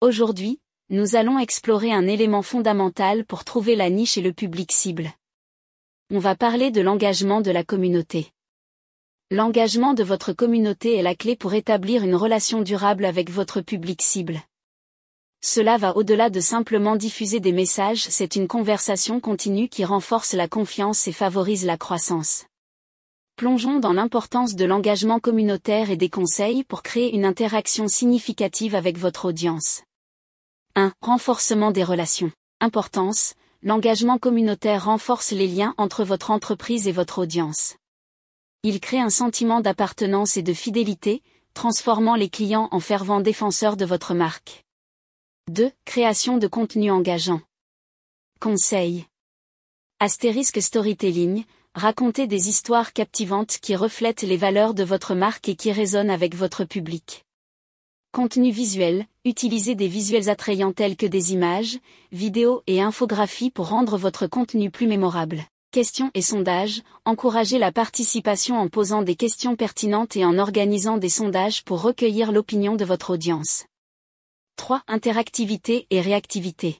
Aujourd'hui, nous allons explorer un élément fondamental pour trouver la niche et le public cible. On va parler de l'engagement de la communauté. L'engagement de votre communauté est la clé pour établir une relation durable avec votre public cible. Cela va au-delà de simplement diffuser des messages, c'est une conversation continue qui renforce la confiance et favorise la croissance. Plongeons dans l'importance de l'engagement communautaire et des conseils pour créer une interaction significative avec votre audience. 1. Renforcement des relations. Importance. L'engagement communautaire renforce les liens entre votre entreprise et votre audience. Il crée un sentiment d'appartenance et de fidélité, transformant les clients en fervents défenseurs de votre marque. 2. Création de contenu engageant. Conseil. Astérisque Storytelling, racontez des histoires captivantes qui reflètent les valeurs de votre marque et qui résonnent avec votre public. Contenu visuel, utilisez des visuels attrayants tels que des images, vidéos et infographies pour rendre votre contenu plus mémorable. Questions et sondages, encouragez la participation en posant des questions pertinentes et en organisant des sondages pour recueillir l'opinion de votre audience. 3. Interactivité et réactivité.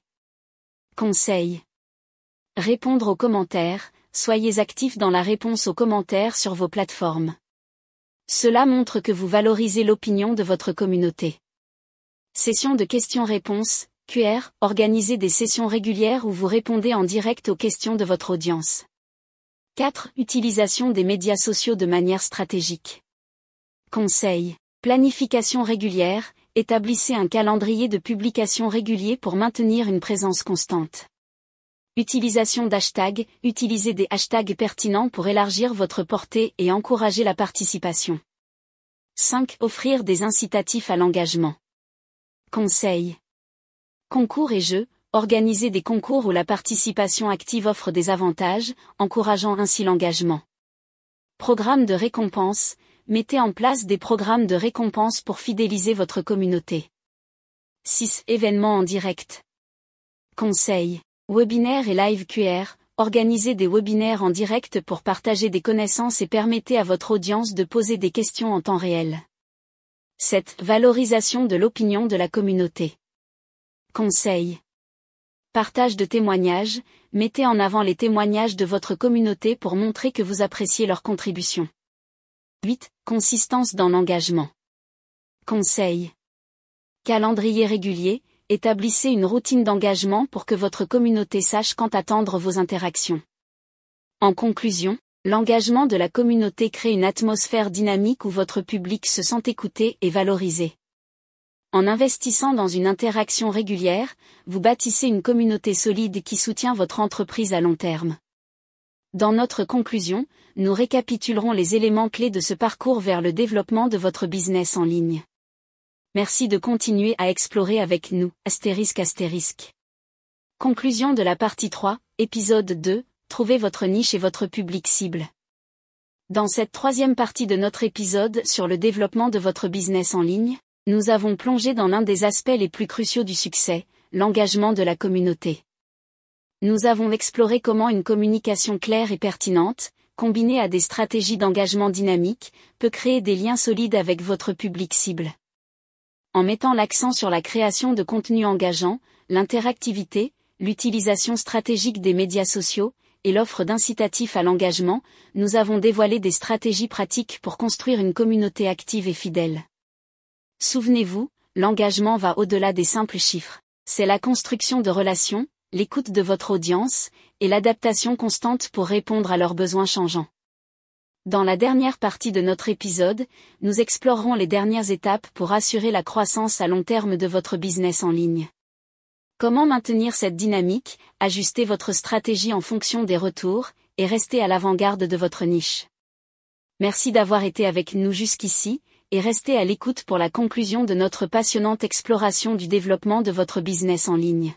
Conseil. Répondre aux commentaires, soyez actif dans la réponse aux commentaires sur vos plateformes. Cela montre que vous valorisez l'opinion de votre communauté. Session de questions-réponses, QR, organisez des sessions régulières où vous répondez en direct aux questions de votre audience. 4. Utilisation des médias sociaux de manière stratégique. Conseil. Planification régulière, établissez un calendrier de publication régulier pour maintenir une présence constante. Utilisation d'hashtags, utilisez des hashtags pertinents pour élargir votre portée et encourager la participation. 5. Offrir des incitatifs à l'engagement. Conseil. Concours et jeux, organisez des concours où la participation active offre des avantages, encourageant ainsi l'engagement. Programme de récompense, mettez en place des programmes de récompense pour fidéliser votre communauté. 6. Événements en direct. Conseils. Webinaires et live QR, organisez des webinaires en direct pour partager des connaissances et permettez à votre audience de poser des questions en temps réel. 7. Valorisation de l'opinion de la communauté. Conseil. Partage de témoignages, mettez en avant les témoignages de votre communauté pour montrer que vous appréciez leur contribution. 8. Consistance dans l'engagement. Conseil. Calendrier régulier, établissez une routine d'engagement pour que votre communauté sache quand attendre vos interactions. En conclusion, l'engagement de la communauté crée une atmosphère dynamique où votre public se sent écouté et valorisé. En investissant dans une interaction régulière, vous bâtissez une communauté solide qui soutient votre entreprise à long terme. Dans notre conclusion, nous récapitulerons les éléments clés de ce parcours vers le développement de votre business en ligne. Merci de continuer à explorer avec nous, astérisque astérisque. Conclusion de la partie 3, épisode 2, trouvez votre niche et votre public cible. Dans cette troisième partie de notre épisode sur le développement de votre business en ligne, nous avons plongé dans l'un des aspects les plus cruciaux du succès, l'engagement de la communauté. Nous avons exploré comment une communication claire et pertinente, combinée à des stratégies d'engagement dynamiques, peut créer des liens solides avec votre public cible. En mettant l'accent sur la création de contenus engageants, l'interactivité, l'utilisation stratégique des médias sociaux, et l'offre d'incitatifs à l'engagement, nous avons dévoilé des stratégies pratiques pour construire une communauté active et fidèle. Souvenez-vous, l'engagement va au-delà des simples chiffres. C'est la construction de relations, l'écoute de votre audience, et l'adaptation constante pour répondre à leurs besoins changeants. Dans la dernière partie de notre épisode, nous explorerons les dernières étapes pour assurer la croissance à long terme de votre business en ligne. Comment maintenir cette dynamique, ajuster votre stratégie en fonction des retours, et rester à l'avant-garde de votre niche? Merci d'avoir été avec nous jusqu'ici, et restez à l'écoute pour la conclusion de notre passionnante exploration du développement de votre business en ligne.